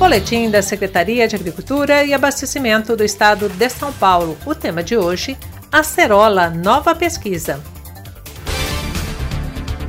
Boletim da Secretaria de Agricultura e Abastecimento do Estado de São Paulo. O tema de hoje: acerola, nova pesquisa.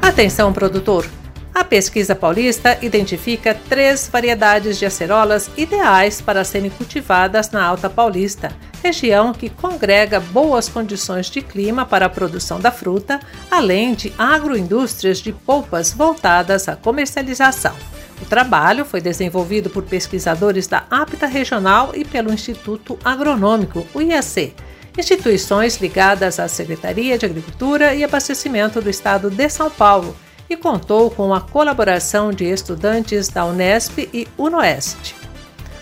Atenção, produtor! A pesquisa paulista identifica três variedades de acerolas ideais para serem cultivadas na Alta Paulista, região que congrega boas condições de clima para a produção da fruta, além de agroindústrias de polpas voltadas à comercialização. O trabalho foi desenvolvido por pesquisadores da APTA Regional e pelo Instituto Agronômico, o IAC, instituições ligadas à Secretaria de Agricultura e Abastecimento do Estado de São Paulo, e contou com a colaboração de estudantes da Unesp e Unoeste.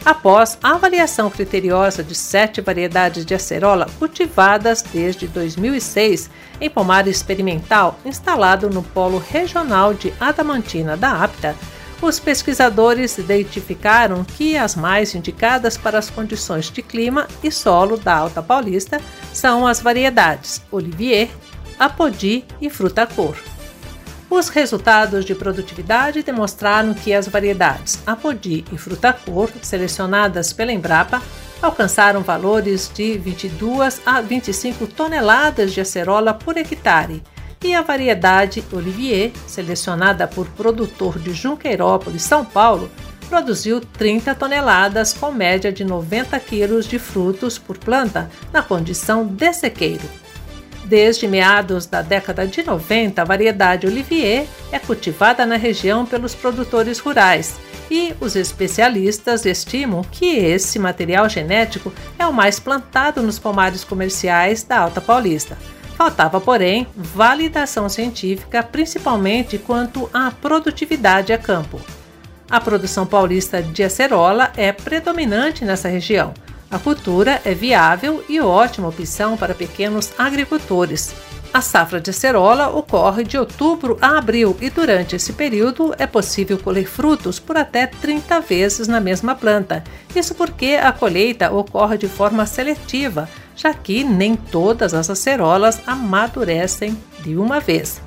Após a avaliação criteriosa de sete variedades de acerola cultivadas desde 2006 em pomar experimental instalado no Polo Regional de Adamantina da APTA, os pesquisadores identificaram que as mais indicadas para as condições de clima e solo da Alta Paulista são as variedades Olivier, Apodi e Fruta Cor. Os resultados de produtividade demonstraram que as variedades Apodi e Fruta Cor, selecionadas pela Embrapa, alcançaram valores de 22 a 25 toneladas de acerola por hectare e a variedade Olivier, selecionada por produtor de Junqueirópolis, São Paulo, produziu 30 toneladas com média de 90 quilos de frutos por planta na condição de sequeiro. Desde meados da década de 90, a variedade Olivier é cultivada na região pelos produtores rurais e os especialistas estimam que esse material genético é o mais plantado nos pomares comerciais da Alta Paulista. Faltava, porém, validação científica, principalmente quanto à produtividade a campo. A produção paulista de acerola é predominante nessa região. A cultura é viável e ótima opção para pequenos agricultores. A safra de acerola ocorre de outubro a abril e durante esse período é possível colher frutos por até 30 vezes na mesma planta. Isso porque a colheita ocorre de forma seletiva, já que nem todas as acerolas amadurecem de uma vez.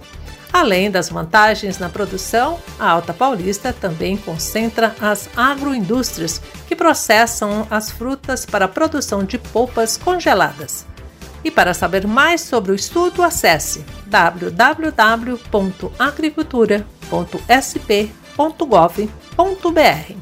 Além das vantagens na produção, a Alta Paulista também concentra as agroindústrias que processam as frutas para a produção de polpas congeladas. E para saber mais sobre o estudo, acesse www.agricultura.sp.gov.br.